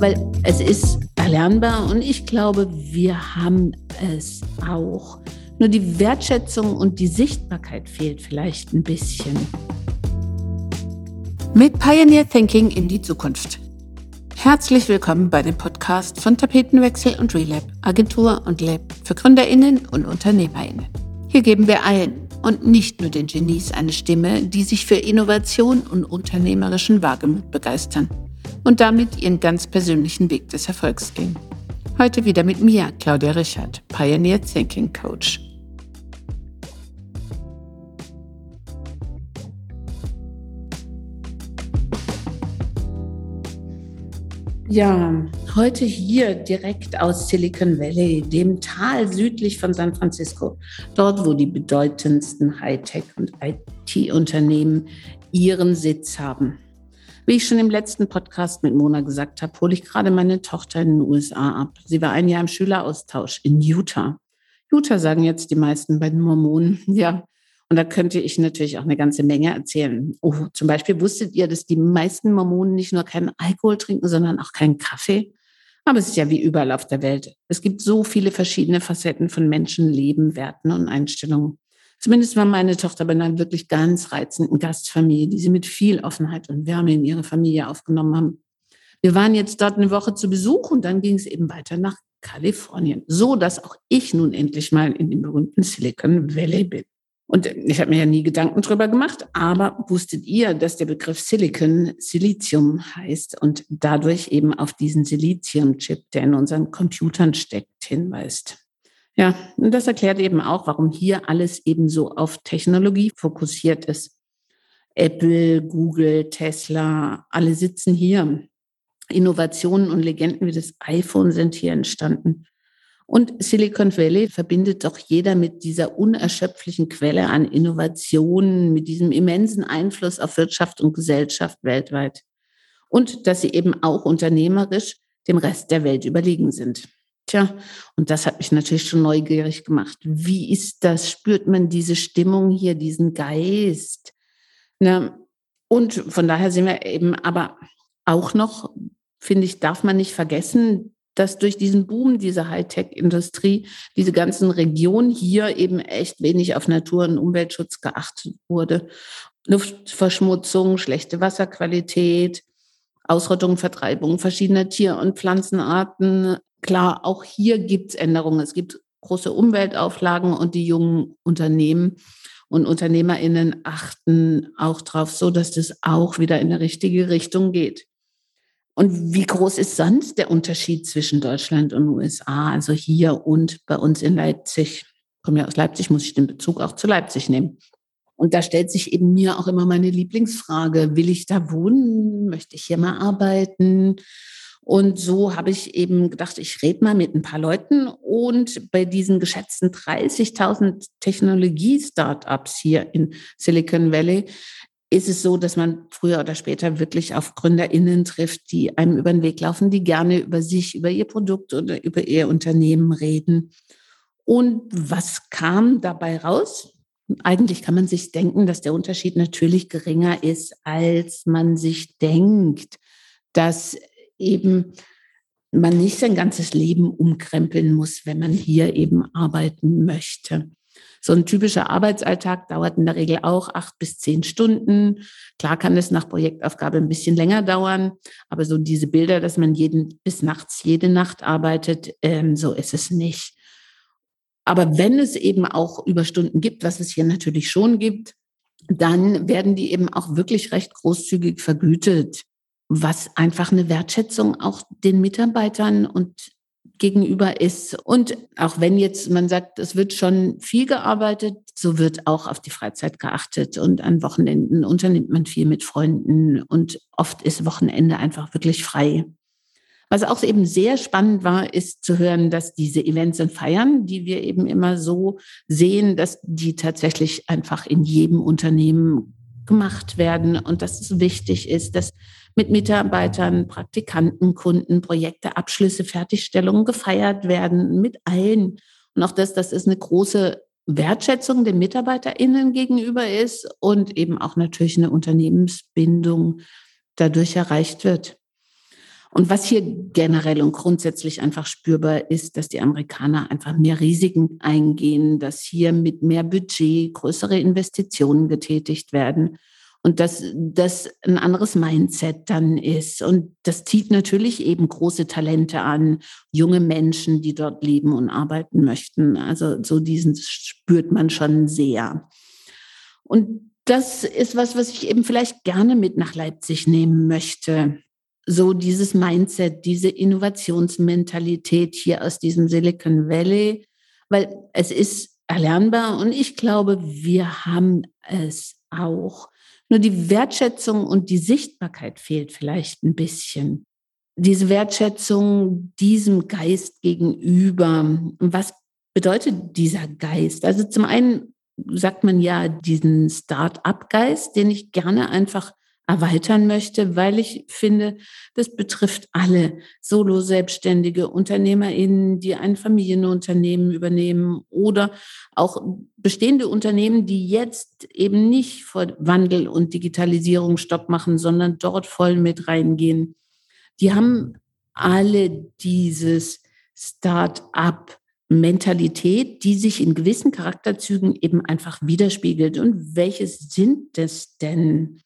weil es ist erlernbar und ich glaube, wir haben es auch. Nur die Wertschätzung und die Sichtbarkeit fehlt vielleicht ein bisschen. Mit Pioneer Thinking in die Zukunft. Herzlich willkommen bei dem Podcast von Tapetenwechsel und Relab, Agentur und Lab für GründerInnen und UnternehmerInnen. Hier geben wir allen und nicht nur den Genies eine Stimme, die sich für Innovation und unternehmerischen Wagemut begeistern und damit ihren ganz persönlichen Weg des Erfolgs gehen. Heute wieder mit mir, Claudia Richard, Pioneer Thinking Coach. Ja, heute hier direkt aus Silicon Valley, dem Tal südlich von San Francisco, dort, wo die bedeutendsten Hightech- und IT-Unternehmen ihren Sitz haben. Wie ich schon im letzten Podcast mit Mona gesagt habe, hole ich gerade meine Tochter in den USA ab. Sie war ein Jahr im Schüleraustausch in Utah. Utah sagen jetzt die meisten bei den Mormonen. Ja, und da könnte ich natürlich auch eine ganze Menge erzählen. Oh, zum Beispiel wusstet ihr, dass die meisten Mormonen nicht nur keinen Alkohol trinken, sondern auch keinen Kaffee? Aber es ist ja wie überall auf der Welt. Es gibt so viele verschiedene Facetten von Menschen, Leben, Werten und Einstellungen. Zumindest war meine Tochter bei einer wirklich ganz reizenden Gastfamilie, die sie mit viel Offenheit und Wärme in ihre Familie aufgenommen haben. Wir waren jetzt dort eine Woche zu Besuch und dann ging es eben weiter nach Kalifornien, so dass auch ich nun endlich mal in dem berühmten Silicon Valley bin. Und ich habe mir ja nie Gedanken drüber gemacht, aber wusstet ihr, dass der Begriff Silicon Silizium heißt und dadurch eben auf diesen Siliziumchip, der in unseren Computern steckt, hinweist? Ja, und das erklärt eben auch, warum hier alles eben so auf Technologie fokussiert ist. Apple, Google, Tesla, alle sitzen hier. Innovationen und Legenden wie das iPhone sind hier entstanden. Und Silicon Valley verbindet doch jeder mit dieser unerschöpflichen Quelle an Innovationen, mit diesem immensen Einfluss auf Wirtschaft und Gesellschaft weltweit. Und dass sie eben auch unternehmerisch dem Rest der Welt überlegen sind. Tja, und das hat mich natürlich schon neugierig gemacht. Wie ist das? Spürt man diese Stimmung hier, diesen Geist? Ne? Und von daher sind wir eben aber auch noch, finde ich, darf man nicht vergessen, dass durch diesen Boom dieser Hightech-Industrie diese ganzen Regionen hier eben echt wenig auf Natur- und Umweltschutz geachtet wurde. Luftverschmutzung, schlechte Wasserqualität, Ausrottung, Vertreibung verschiedener Tier- und Pflanzenarten. Klar, auch hier gibt es Änderungen. Es gibt große Umweltauflagen und die jungen Unternehmen und UnternehmerInnen achten auch darauf, so dass das auch wieder in die richtige Richtung geht. Und wie groß ist sonst der Unterschied zwischen Deutschland und USA, also hier und bei uns in Leipzig? Ich komme ja aus Leipzig, muss ich den Bezug auch zu Leipzig nehmen. Und da stellt sich eben mir auch immer meine Lieblingsfrage, will ich da wohnen? Möchte ich hier mal arbeiten? Und so habe ich eben gedacht, ich rede mal mit ein paar Leuten und bei diesen geschätzten 30.000 Technologie-Startups hier in Silicon Valley ist es so, dass man früher oder später wirklich auf GründerInnen trifft, die einem über den Weg laufen, die gerne über sich, über ihr Produkt oder über ihr Unternehmen reden. Und was kam dabei raus? Eigentlich kann man sich denken, dass der Unterschied natürlich geringer ist, als man sich denkt, dass eben man nicht sein ganzes Leben umkrempeln muss, wenn man hier eben arbeiten möchte. So ein typischer Arbeitsalltag dauert in der Regel auch acht bis zehn Stunden. Klar kann es nach Projektaufgabe ein bisschen länger dauern, aber so diese Bilder, dass man jeden bis nachts jede Nacht arbeitet, ähm, so ist es nicht. Aber wenn es eben auch Überstunden gibt, was es hier natürlich schon gibt, dann werden die eben auch wirklich recht großzügig vergütet, was einfach eine Wertschätzung auch den Mitarbeitern und gegenüber ist. Und auch wenn jetzt man sagt, es wird schon viel gearbeitet, so wird auch auf die Freizeit geachtet. Und an Wochenenden unternimmt man viel mit Freunden und oft ist Wochenende einfach wirklich frei. Was auch eben sehr spannend war, ist zu hören, dass diese Events und Feiern, die wir eben immer so sehen, dass die tatsächlich einfach in jedem Unternehmen gemacht werden und dass es wichtig ist, dass mit Mitarbeitern, Praktikanten, Kunden, Projekte, Abschlüsse, Fertigstellungen gefeiert werden, mit allen. Und auch das, dass es eine große Wertschätzung den MitarbeiterInnen gegenüber ist und eben auch natürlich eine Unternehmensbindung dadurch erreicht wird. Und was hier generell und grundsätzlich einfach spürbar ist, dass die Amerikaner einfach mehr Risiken eingehen, dass hier mit mehr Budget größere Investitionen getätigt werden und dass das ein anderes Mindset dann ist. Und das zieht natürlich eben große Talente an, junge Menschen, die dort leben und arbeiten möchten. Also so diesen spürt man schon sehr. Und das ist was, was ich eben vielleicht gerne mit nach Leipzig nehmen möchte so dieses Mindset, diese Innovationsmentalität hier aus diesem Silicon Valley, weil es ist erlernbar und ich glaube, wir haben es auch. Nur die Wertschätzung und die Sichtbarkeit fehlt vielleicht ein bisschen. Diese Wertschätzung diesem Geist gegenüber. Was bedeutet dieser Geist? Also zum einen sagt man ja diesen Start-up-Geist, den ich gerne einfach erweitern möchte, weil ich finde, das betrifft alle Solo-Selbstständige, UnternehmerInnen, die ein Familienunternehmen übernehmen oder auch bestehende Unternehmen, die jetzt eben nicht vor Wandel und Digitalisierung Stopp machen, sondern dort voll mit reingehen. Die haben alle dieses Start-up Mentalität, die sich in gewissen Charakterzügen eben einfach widerspiegelt. Und welches sind das denn?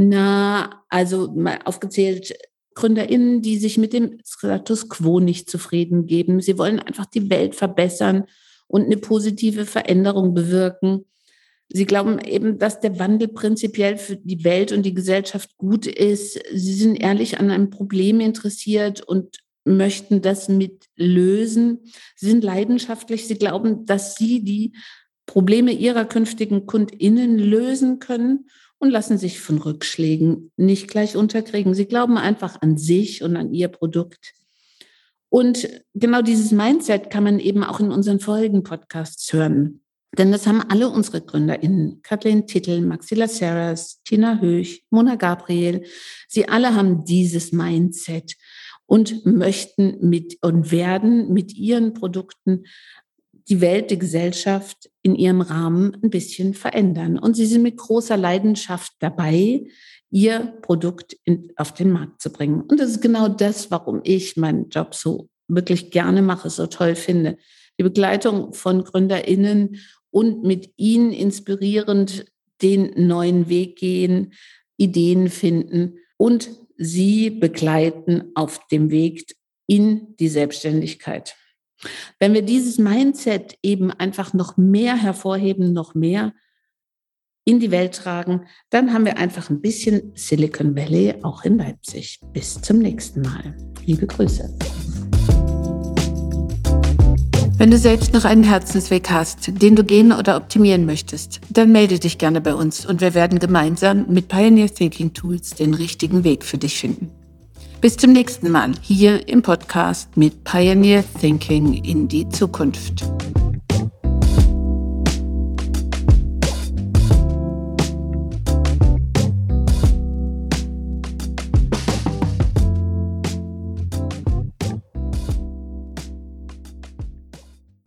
Na, also mal aufgezählt, GründerInnen, die sich mit dem Status quo nicht zufrieden geben. Sie wollen einfach die Welt verbessern und eine positive Veränderung bewirken. Sie glauben eben, dass der Wandel prinzipiell für die Welt und die Gesellschaft gut ist. Sie sind ehrlich an einem Problem interessiert und möchten das mit lösen. Sie sind leidenschaftlich. Sie glauben, dass sie die Probleme ihrer künftigen KundInnen lösen können und lassen sich von Rückschlägen nicht gleich unterkriegen. Sie glauben einfach an sich und an ihr Produkt. Und genau dieses Mindset kann man eben auch in unseren vorigen Podcasts hören. Denn das haben alle unsere GründerInnen. Kathleen Tittel, Maxilla Serras, Tina Höch, Mona Gabriel. Sie alle haben dieses Mindset und möchten mit und werden mit ihren Produkten die Welt, die Gesellschaft in ihrem Rahmen ein bisschen verändern. Und sie sind mit großer Leidenschaft dabei, ihr Produkt in, auf den Markt zu bringen. Und das ist genau das, warum ich meinen Job so wirklich gerne mache, so toll finde. Die Begleitung von GründerInnen und mit ihnen inspirierend den neuen Weg gehen, Ideen finden und sie begleiten auf dem Weg in die Selbstständigkeit. Wenn wir dieses Mindset eben einfach noch mehr hervorheben, noch mehr in die Welt tragen, dann haben wir einfach ein bisschen Silicon Valley auch in Leipzig. Bis zum nächsten Mal. Liebe Grüße. Wenn du selbst noch einen Herzensweg hast, den du gehen oder optimieren möchtest, dann melde dich gerne bei uns und wir werden gemeinsam mit Pioneer Thinking Tools den richtigen Weg für dich finden. Bis zum nächsten Mal hier im Podcast mit Pioneer Thinking in die Zukunft.